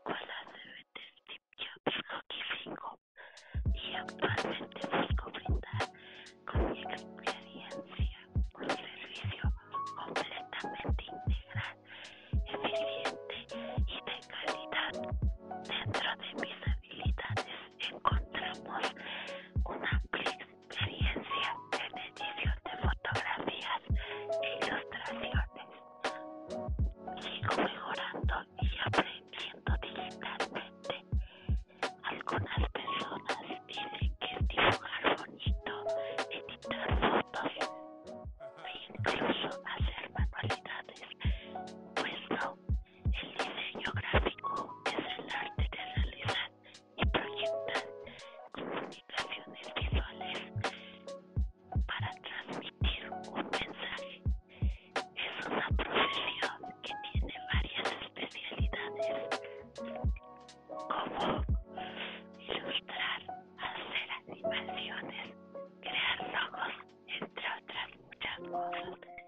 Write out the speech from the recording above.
escuela de Steve Jobs Hockey y actualmente con alguien. world.